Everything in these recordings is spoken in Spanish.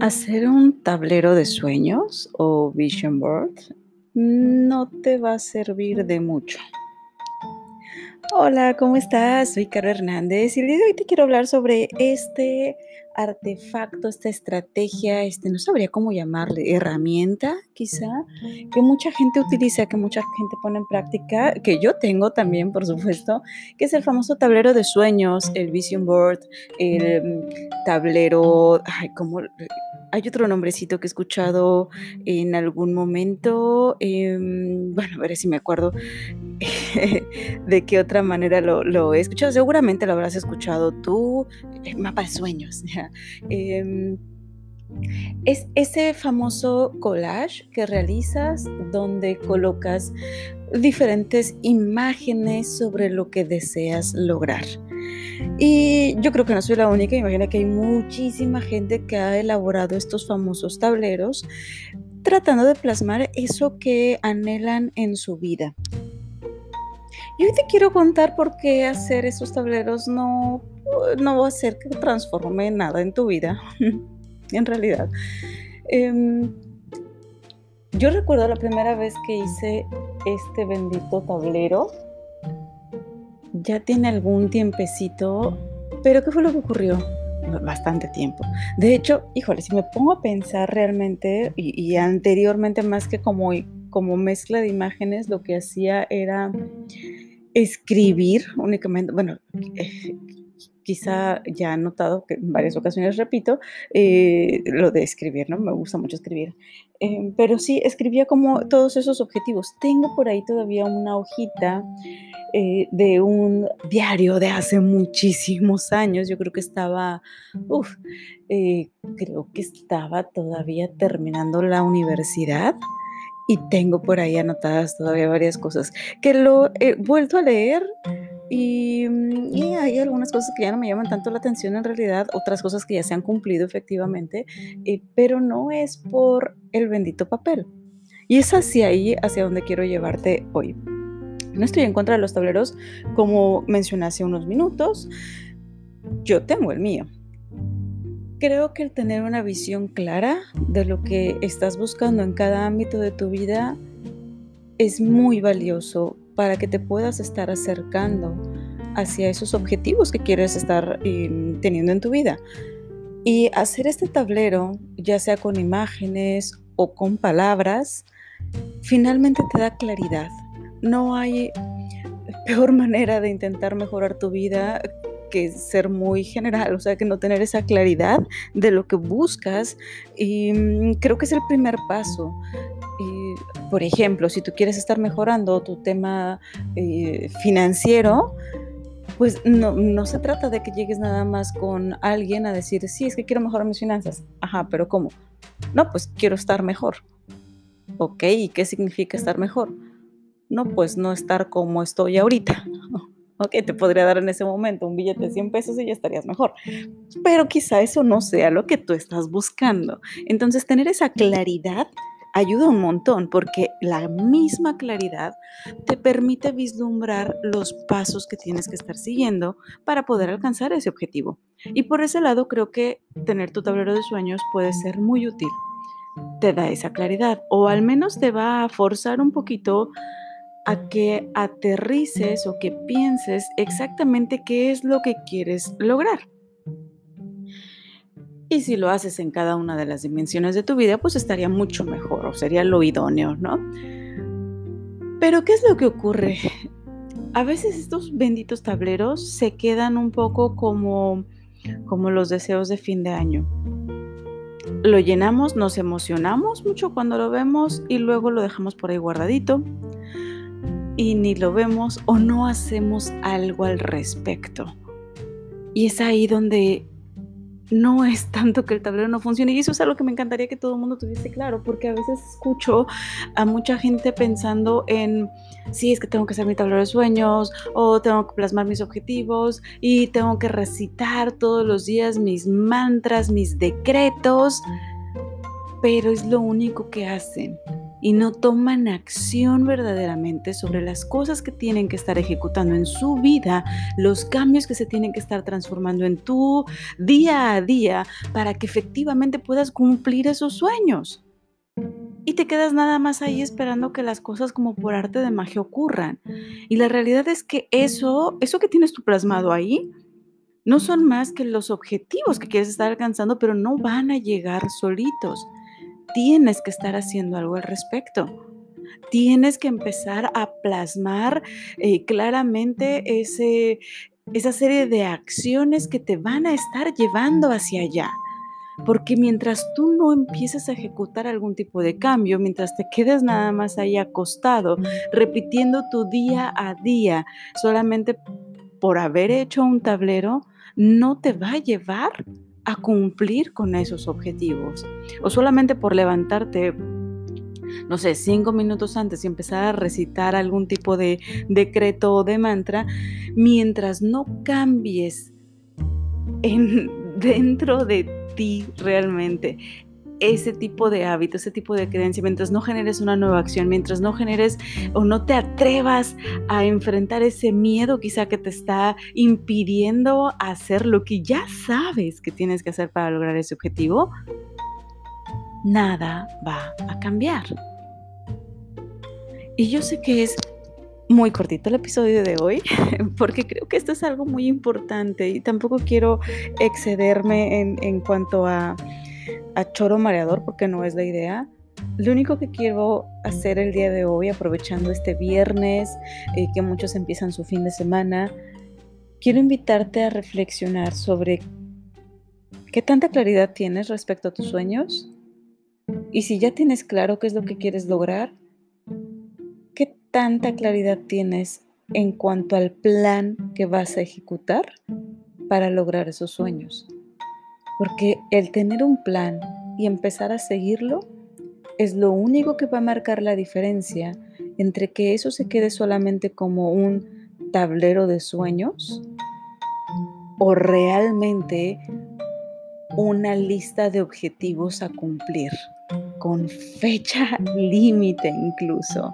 Hacer un tablero de sueños o vision board no te va a servir de mucho. Hola, ¿cómo estás? Soy Caro Hernández y el día de hoy te quiero hablar sobre este artefacto, esta estrategia, este, no sabría cómo llamarle, herramienta quizá, que mucha gente utiliza, que mucha gente pone en práctica, que yo tengo también, por supuesto, que es el famoso tablero de sueños, el vision board, el mm, tablero, ay, ¿cómo? Hay otro nombrecito que he escuchado en algún momento, em, bueno, a ver si me acuerdo de qué otra manera lo, he escuchado. Seguramente lo habrás escuchado tú, el mapa de sueños. Em, es ese famoso collage que realizas donde colocas diferentes imágenes sobre lo que deseas lograr. Y yo creo que no soy la única, imagina que hay muchísima gente que ha elaborado estos famosos tableros tratando de plasmar eso que anhelan en su vida. Y hoy te quiero contar por qué hacer esos tableros no, no va a hacer que transforme nada en tu vida, en realidad. Em, yo recuerdo la primera vez que hice este bendito tablero. Ya tiene algún tiempecito, pero ¿qué fue lo que ocurrió? Bastante tiempo. De hecho, híjole, si me pongo a pensar realmente, y, anteriormente más que como, como mezcla de imágenes, lo que hacía era escribir únicamente, bueno, eh, quizá ya han notado que en varias ocasiones repito eh, lo de escribir, ¿no? Me gusta mucho escribir. Eh, pero sí, escribía como todos esos objetivos. Tengo por ahí todavía una hojita de un diario de hace muchísimos años. Yo creo que estaba, uff, creo que estaba todavía terminando la universidad y tengo por ahí anotadas todavía varias cosas que lo he vuelto a leer y, mm, y, hay algunas cosas que ya no me llaman tanto la atención en realidad, otras cosas que ya se han cumplido efectivamente, eh, pero no es por el bendito papel. Y es hacia ahí, hacia donde quiero llevarte hoy. No estoy en contra de los tableros, como mencioné hace unos minutos, yo tengo el mío. Creo que el tener una visión clara de lo que estás buscando en cada ámbito de tu vida es muy valioso para que te puedas estar acercando hacia esos objetivos que quieres estar em, teniendo en tu vida. Y hacer este tablero, ya sea con imágenes o con palabras, finalmente te da claridad. No hay peor manera de intentar mejorar tu vida que ser muy general, o sea, que no tener esa claridad de lo que buscas. Y mm, creo que es el primer paso. por ejemplo, si tú quieres estar mejorando tu tema eh, financiero, pues no, no, se trata de que llegues nada más con alguien a decir, sí, es que quiero mejorar mis finanzas. Ajá, pero ¿cómo? No, pues quiero estar mejor. Ok, ¿y qué significa estar mejor? No, pues no estar como estoy ahorita. Ok, te podría dar en ese momento un billete de 100 pesos y ya estarías mejor. Pero quizá eso no sea lo que tú estás buscando. Entonces, tener esa claridad ayuda un montón porque la misma claridad te permite vislumbrar los pasos que tienes que estar siguiendo para poder alcanzar ese objetivo. Y por ese lado creo que tener tu tablero de sueños puede ser muy útil. Te da esa claridad o al menos te va a forzar un poquito a que aterrices o que pienses exactamente qué es lo que quieres lograr. Y si lo haces en cada una de las dimensiones de tu vida, pues estaría mucho mejor o sería lo idóneo, ¿no? Pero ¿qué es lo que ocurre? A veces estos benditos tableros se quedan un poco como, como los deseos de fin de año. Lo llenamos, nos emocionamos mucho cuando lo vemos y luego lo dejamos por ahí guardadito y ni lo vemos o no hacemos algo al respecto. Y es ahí donde no es tanto que el tablero no funcione. Y eso es algo que me encantaría que todo el mundo tuviese claro, porque a veces escucho a mucha gente pensando en, sí, es que tengo que hacer mi tablero de sueños, o tengo que plasmar mis objetivos, y tengo que recitar todos los días mis mantras, mis decretos, pero es lo único que hacen y no toman acción verdaderamente sobre las cosas que tienen que estar ejecutando en su vida, los cambios que se tienen que estar transformando en tu día a día para que efectivamente puedas cumplir esos sueños. Y te quedas nada más ahí esperando que las cosas como por arte de magia ocurran. Y la realidad es que eso, eso que tienes tú plasmado ahí, no son más que los objetivos que quieres estar alcanzando, pero no van a llegar solitos tienes que estar haciendo algo al respecto. Tienes que empezar a plasmar eh, claramente ese, esa serie de acciones que te van a estar llevando hacia allá. Porque mientras tú no empieces a ejecutar algún tipo de cambio, mientras te quedes nada más ahí acostado, repitiendo tu día a día, solamente por haber hecho un tablero, no te va a llevar a cumplir con esos objetivos. O solamente por levantarte no sé, cinco minutos antes y empezar a recitar algún tipo de decreto o de mantra, mientras no cambies en, dentro de ti realmente ese tipo de hábito, ese tipo de creencia, mientras no generes una nueva acción, mientras no generes o no te atrevas a enfrentar ese miedo quizá que te está impidiendo hacer lo que ya sabes que tienes que hacer para lograr ese objetivo, nada va a cambiar. Y yo sé que es muy cortito el episodio de hoy, porque creo que esto es algo muy importante y tampoco quiero excederme en, en cuanto a a choro mareador porque no es la idea. Lo único que quiero hacer el día de hoy, aprovechando este viernes, eh, que muchos empiezan su fin de semana, quiero invitarte a reflexionar sobre qué tanta claridad tienes respecto a tus sueños y si ya tienes claro qué es lo que quieres lograr, qué tanta claridad tienes en cuanto al plan que vas a ejecutar para lograr esos sueños. Porque el tener un plan y empezar a seguirlo es lo único que va a marcar la diferencia entre que eso se quede solamente como un tablero de sueños o realmente una lista de objetivos a cumplir, con fecha límite incluso.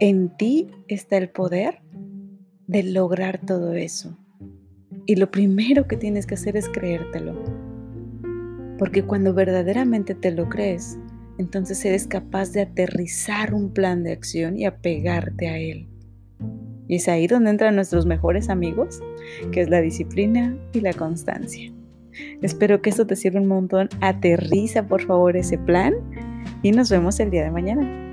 En ti está el poder de lograr todo eso. Y lo primero que tienes que hacer es creértelo. Porque cuando verdaderamente te lo crees, entonces eres capaz de aterrizar un plan de acción y apegarte a él. Y es ahí donde entran nuestros mejores amigos, que es la disciplina y la constancia. Espero que esto te sirva un montón. Aterriza por favor ese plan y nos vemos el día de mañana.